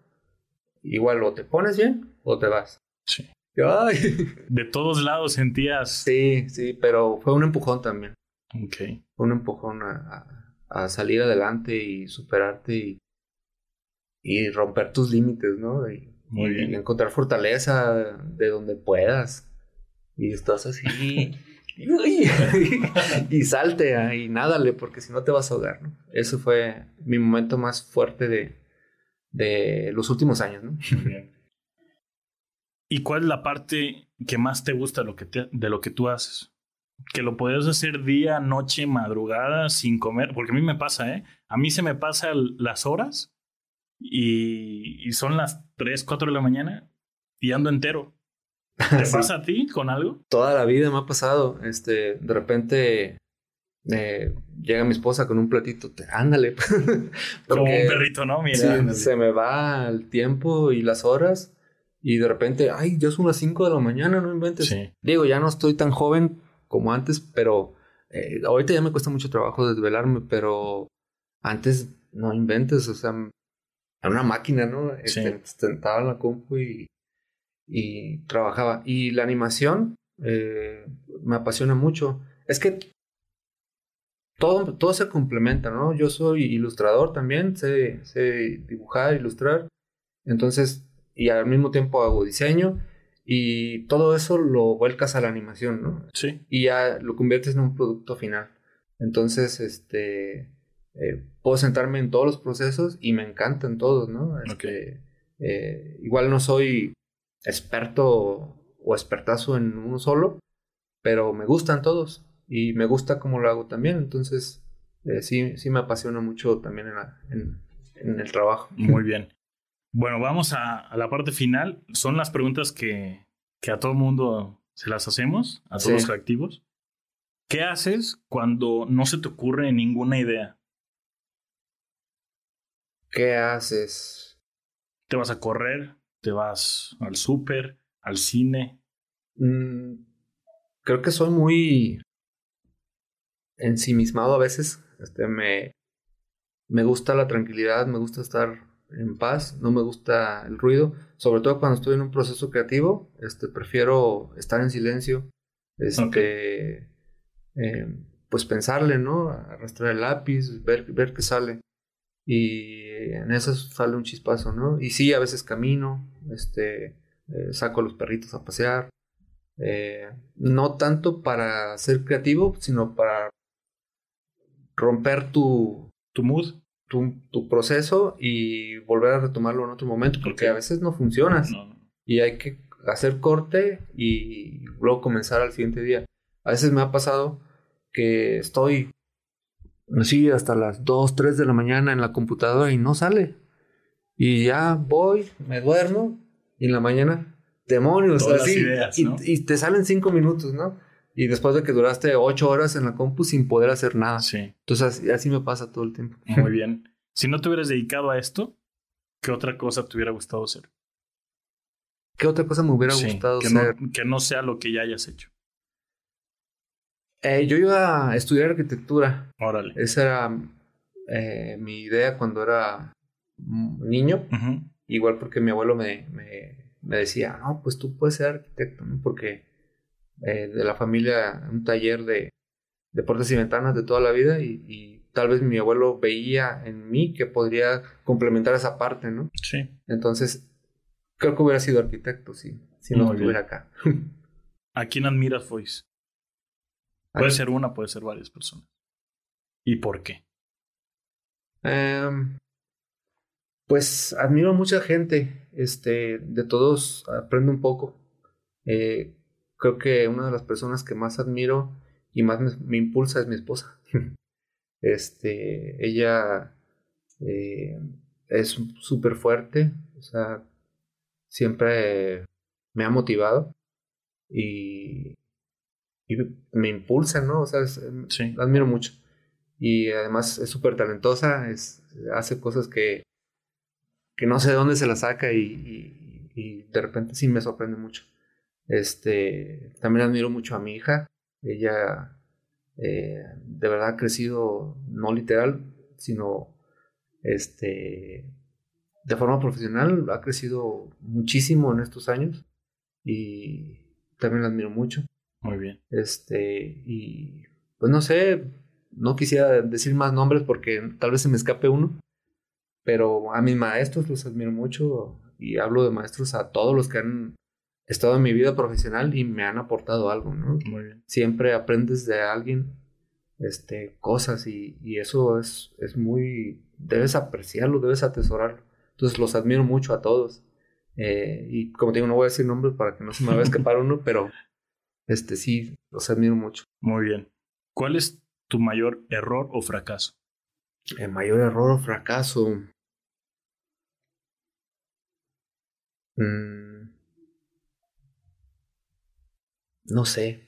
Igual o te pones bien o te vas. Sí. Yo, Ay. De todos lados sentías. Sí, sí, pero fue un empujón también. Ok. Fue un empujón a, a- a salir adelante y superarte y, y romper tus límites, ¿no? Y, Muy y bien. encontrar fortaleza de donde puedas. Y estás así. y, y salte ah, y nádale, porque si no te vas a ahogar, ¿no? Eso fue mi momento más fuerte de, de los últimos años, ¿no? Muy bien. ¿Y cuál es la parte que más te gusta de lo que, te- de lo que tú haces? Que lo puedes hacer día, noche, madrugada, sin comer. Porque a mí me pasa, ¿eh? A mí se me pasan las horas y, y son las 3, 4 de la mañana y ando entero. ¿Te Sí. pasa a ti con algo? Toda la vida me ha pasado. Este, de repente eh, llega mi esposa con un platito, te, ándale. Como un perrito, ¿no? Mira, Sí, se me va el tiempo y las horas y de repente, ay, ya son las 5 de la mañana, no inventes. Sí. Digo, ya no estoy tan joven como antes, pero eh, ahorita ya me cuesta mucho trabajo desvelarme, pero antes no inventes, o sea, era una máquina, ¿no? Sí. Este, Sentaba en la compu y, y trabajaba. Y la animación eh, me apasiona mucho. Es que todo, todo se complementa, ¿no? Yo soy ilustrador también, sé, sé dibujar, ilustrar. Entonces, y al mismo tiempo hago diseño y todo eso lo vuelcas a la animación, ¿no? Sí. Y ya lo conviertes en un producto final. Entonces, este, eh, puedo sentarme en todos los procesos y me encantan todos, ¿no? Este, eh, igual no soy experto o expertazo en uno solo, pero me gustan todos y me gusta cómo lo hago también. Entonces, eh, sí, sí me apasiona mucho también en, la- en- en el trabajo. Muy bien. Bueno, vamos a, a la parte final. Son las preguntas que, que a todo mundo se las hacemos, a todos Sí. los activos. ¿Qué haces cuando no se te ocurre ninguna idea? ¿Qué haces? ¿Te vas a correr? ¿Te vas al súper? ¿Al cine? Mm, creo que soy muy ensimismado a veces. Este, me, me gusta la tranquilidad, me gusta estar en paz, no me gusta el ruido. Sobre todo cuando estoy en un proceso creativo, este, prefiero estar en silencio. Este, eh, pues pensarle, ¿no? Arrastrar el lápiz, ver, ver qué sale. Y en eso sale un chispazo, ¿no? Y sí, a veces camino, este, eh, saco a los perritos a pasear. Eh, no tanto para ser creativo, sino para romper tu, ¿Tu mood? Tu, tu proceso y volver a retomarlo en otro momento, porque a veces no funcionas No. y hay que hacer corte y luego comenzar al siguiente día. A veces me ha pasado que estoy así hasta las 2, 3 de la mañana en la computadora y no sale. Y ya voy, me duermo y en la mañana, demonios, Todas así. ideas, y, ¿no? y te salen 5 minutos, ¿no? Y después de que duraste 8 horas en la compu sin poder hacer nada. Sí, Entonces así, así me pasa todo el tiempo. muy bien. Si no te hubieras dedicado a esto, ¿qué otra cosa te hubiera gustado hacer? ¿Qué otra cosa me hubiera gustado que ser? No, que no sea lo que ya hayas hecho. Eh, yo iba a estudiar arquitectura. Órale. Esa era eh, mi idea cuando era niño. Igual porque mi abuelo me, me, me, decía, no, pues tú puedes ser arquitecto, ¿no? Porque eh, de la familia, un taller de, de puertas y ventanas de toda la vida y, y, tal vez mi abuelo veía en mí que podría complementar esa parte, ¿no? Sí. Entonces, creo que hubiera sido arquitecto si, si no estuviera acá. ¿A quién admiras, Foyce? Puede ser una, puede ser varias personas. ¿Y por qué? Um, pues admiro a mucha gente. Este, de todos aprendo un poco. Eh, creo que una de las personas que más admiro y más me, me impulsa es mi esposa. este, ella eh, es súper fuerte. O sea, siempre me ha motivado. Y y me impulsa, ¿no? O sea, sí. la admiro mucho. Y además es súper talentosa, es, hace cosas que, que no sé de dónde se las saca y, y, de repente sí me sorprende mucho. Este, también admiro mucho a mi hija. Ella eh, de verdad ha crecido, no literal, sino este, de forma profesional, ha crecido muchísimo en estos años y también la admiro mucho. Muy bien. Este, y pues no sé, no quisiera decir más nombres porque tal vez se me escape uno, pero a mis maestros los admiro mucho y hablo de maestros a todos los que han estado en mi vida profesional y me han aportado algo, ¿no? Muy bien. Siempre aprendes de alguien este, cosas y, y eso es, es muy, debes apreciarlo, debes atesorarlo. Entonces los admiro mucho a todos. Eh, y como te digo, no voy a decir nombres para que no se me vaya a escapar uno, pero este sí, los admiro mucho. Muy bien. ¿Cuál es tu mayor error o fracaso? El mayor error o fracaso. Mm. No sé.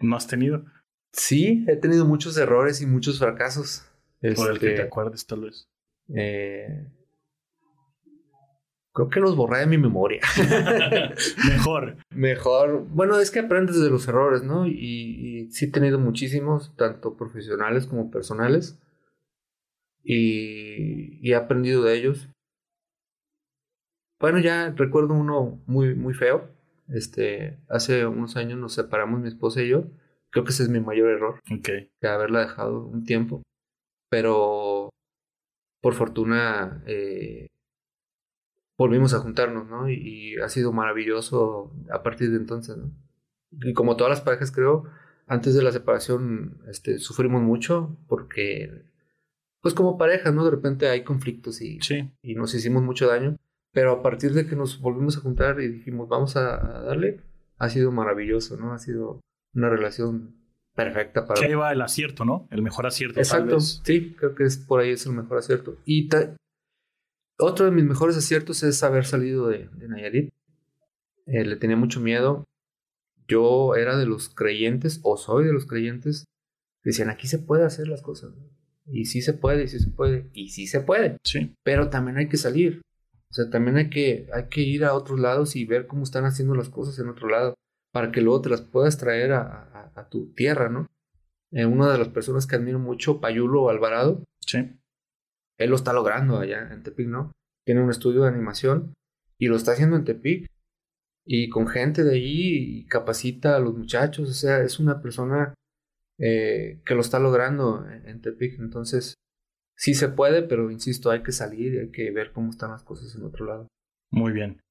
¿No has tenido? Sí, he tenido muchos errores y muchos fracasos. Por el que te este, acuerdes, tal vez. Eh, Creo que los borré de mi memoria. Mejor. Mejor. Bueno, es que aprendes de los errores, ¿no? Y, sí he tenido muchísimos, tanto profesionales como personales. Y, y, he aprendido de ellos. Bueno, ya recuerdo uno muy, muy feo. Este, hace unos años nos separamos mi esposa y yo. Creo que ese es mi mayor error. Que haberla dejado un tiempo. Pero por fortuna eh, volvimos a juntarnos, ¿no? Y, ha sido maravilloso a partir de entonces, ¿no? Y como todas las parejas, creo, antes de la separación este, sufrimos mucho porque, pues como pareja, ¿no? De repente hay conflictos y, y nos hicimos mucho daño. Pero a partir de que nos volvimos a juntar y dijimos, vamos a, darle, ha sido maravilloso, ¿no? Ha sido una relación perfecta para... Que va el acierto, ¿no? El mejor acierto. Exacto, sí, creo que es por ahí es el mejor acierto. Y otro de mis mejores aciertos es haber salido de, Nayarit. Eh, le tenía mucho miedo. Yo era de los creyentes, o soy de los creyentes, que decían, aquí se puede hacer las cosas. Y sí se puede, y sí se puede, y sí se puede. Sí. Pero también hay que salir. O sea, también hay que, hay que ir a otros lados y ver cómo están haciendo las cosas en otro lado, para que luego te las puedas traer a, a, tu tierra, ¿no? Eh, una de las personas que admiro mucho, Payulo Alvarado. Sí él lo está logrando allá en Tepic, ¿no? Tiene un estudio de animación y lo está haciendo en Tepic. Y con gente de ahí y capacita a los muchachos. O sea, es una persona eh, que lo está logrando en, Tepic. Entonces, sí se puede, pero insisto, hay que salir y hay que ver cómo están las cosas en otro lado. Muy bien.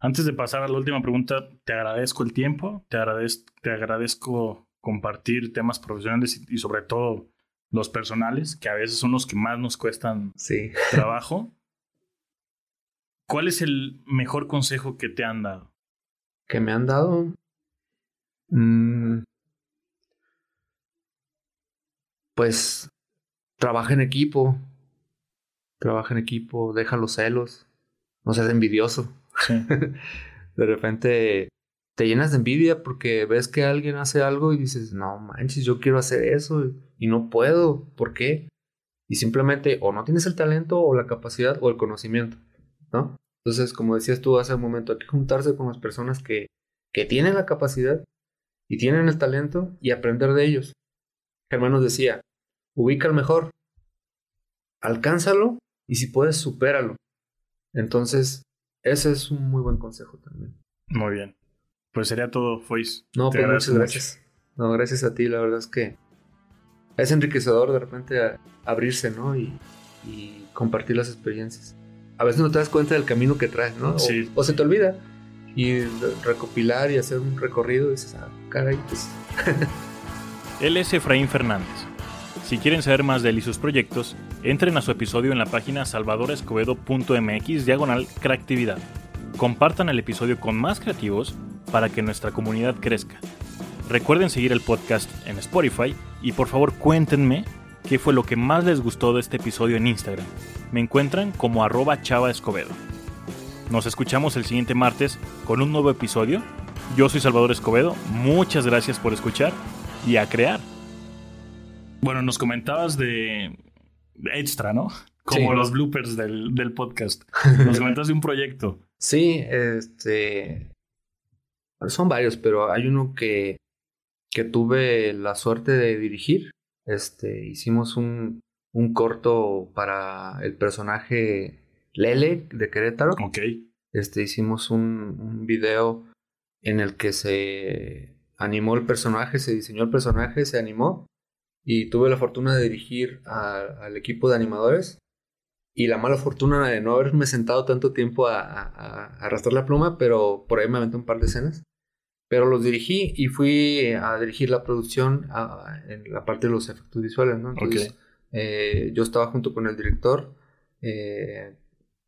Antes de pasar a la última pregunta, te agradezco el tiempo, te, agradezco, te agradezco compartir temas profesionales y sobre todo los personales, que a veces son los que más nos cuestan sí. trabajo. ¿Cuál es el mejor consejo que te han dado? ¿Que me han dado? Mm. Pues trabaja en equipo. Trabaja en equipo, deja los celos. No seas envidioso. de repente te llenas de envidia porque ves que alguien hace algo y dices, no manches, yo quiero hacer eso y no puedo. ¿Por qué? Y simplemente o no tienes el talento o la capacidad o el conocimiento, ¿no? Entonces, como decías tú hace un momento, hay que juntarse con las personas que, que tienen la capacidad y tienen el talento y aprender de ellos. Germán nos decía, ubica al mejor, alcánzalo y si puedes, supéralo. Entonces, ese es un muy buen consejo también. Muy bien. Pues sería todo, Fois. No, pues muchas gracias. No, gracias a ti, la verdad es que es enriquecedor de repente abrirse, ¿no? Y, compartir las experiencias. A veces no te das cuenta del camino que traes, ¿no? O, se te olvida. Y recopilar y hacer un recorrido y dices, ah, caray, pues. Él es Efraín Fernández. Si quieren saber más de él y sus proyectos, entren a su episodio en la página salvadorescovedo.mx diagonal creatividad. Compartan el episodio con más creativos para que nuestra comunidad crezca. Recuerden seguir el podcast en Spotify y por favor cuéntenme qué fue lo que más les gustó de este episodio en Instagram. Me encuentran como arroba chava escobedo. Nos escuchamos el siguiente martes con un nuevo episodio. Yo soy Salvador Escobedo, muchas gracias por escuchar y a crear. Bueno, nos comentabas de extra, ¿no? Como los bloopers del, del podcast. Nos comentas de un proyecto. Sí, este. Son varios, pero hay uno que que tuve la suerte de dirigir. Este, hicimos un, un corto para el personaje Lele de Querétaro. Ok. Este, hicimos un, un video en el que se animó el personaje, se diseñó el personaje, se animó y tuve la fortuna de dirigir al equipo de animadores y la mala fortuna de no haberme sentado tanto tiempo a, a arrastrar la pluma, pero por ahí me aventé un par de escenas pero los dirigí y fui a dirigir la producción en la parte de los efectos visuales, ¿no? Entonces, eh, yo estaba junto con el director eh,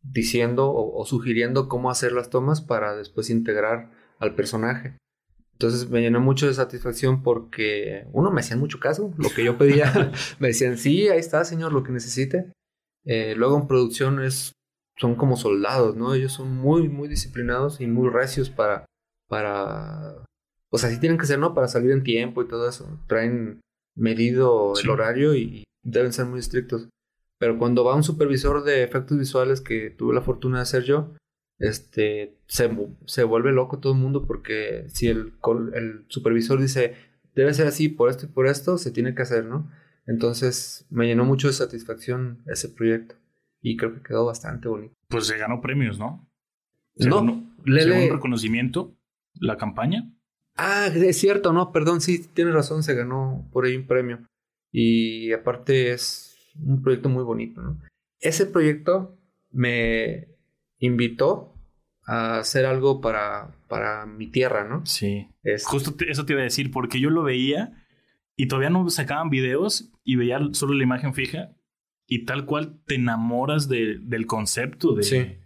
diciendo o, sugiriendo cómo hacer las tomas para después integrar al personaje. Entonces me llenó mucho de satisfacción porque, uno, me hacían mucho caso, lo que yo pedía, me decían, sí, ahí está, señor, lo que necesite. Eh, luego en producción es, son como soldados, ¿no? Ellos son muy, muy disciplinados y muy recios para para, pues así tienen que ser, ¿no? Para salir en tiempo y todo eso. Traen medido el horario y deben ser muy estrictos. Pero cuando va un supervisor de efectos visuales que tuve la fortuna de ser yo, este, se, se vuelve loco todo el mundo porque si el, el supervisor dice, debe ser así por esto y por esto, se tiene que hacer, ¿no? Entonces me llenó mucho de satisfacción ese proyecto y creo que quedó bastante bonito. Pues se ganó premios, ¿no? no, le un reconocimiento la campaña. Ah, es cierto, no, perdón, sí, tienes razón, se ganó por ahí un premio. Y aparte es un proyecto muy bonito, ¿no? Ese proyecto me invitó a hacer algo para, para mi tierra, ¿no? Sí. Justo eso te iba a decir, porque yo lo veía y todavía no sacaban videos y veía solo la imagen fija y tal cual te enamoras del concepto de, sí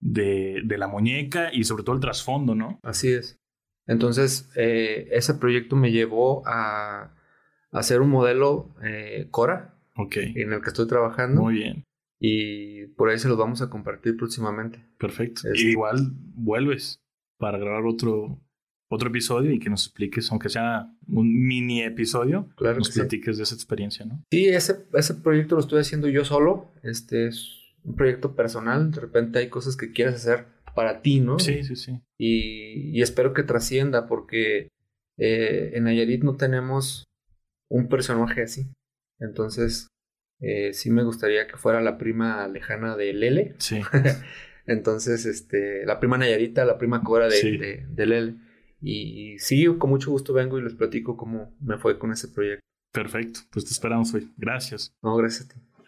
de, de la muñeca y sobre todo el trasfondo, ¿no? Así es. Entonces, eh, ese proyecto me llevó a, hacer un modelo eh, Cora. En el que estoy trabajando. Muy bien. Y por ahí se los vamos a compartir próximamente. Perfecto. Y este igual vuelves para grabar otro, otro episodio y que nos expliques, aunque sea un mini episodio, claro nos platiques de esa experiencia, ¿no? Sí, ese, ese proyecto lo estoy haciendo yo solo. Este es un proyecto personal, de repente hay cosas que quieres hacer para ti, ¿no? Sí, sí, sí. Y, espero que trascienda porque eh, en Nayarit no tenemos un personaje así. Entonces, eh, sí me gustaría que fuera la prima lejana de Lele. Sí. Entonces, este, la prima Nayarita, la prima Cora de, de, Lele. Y sí, con mucho gusto vengo y les platico cómo me fue con ese proyecto. Perfecto, pues te esperamos hoy. Gracias. No, gracias a ti.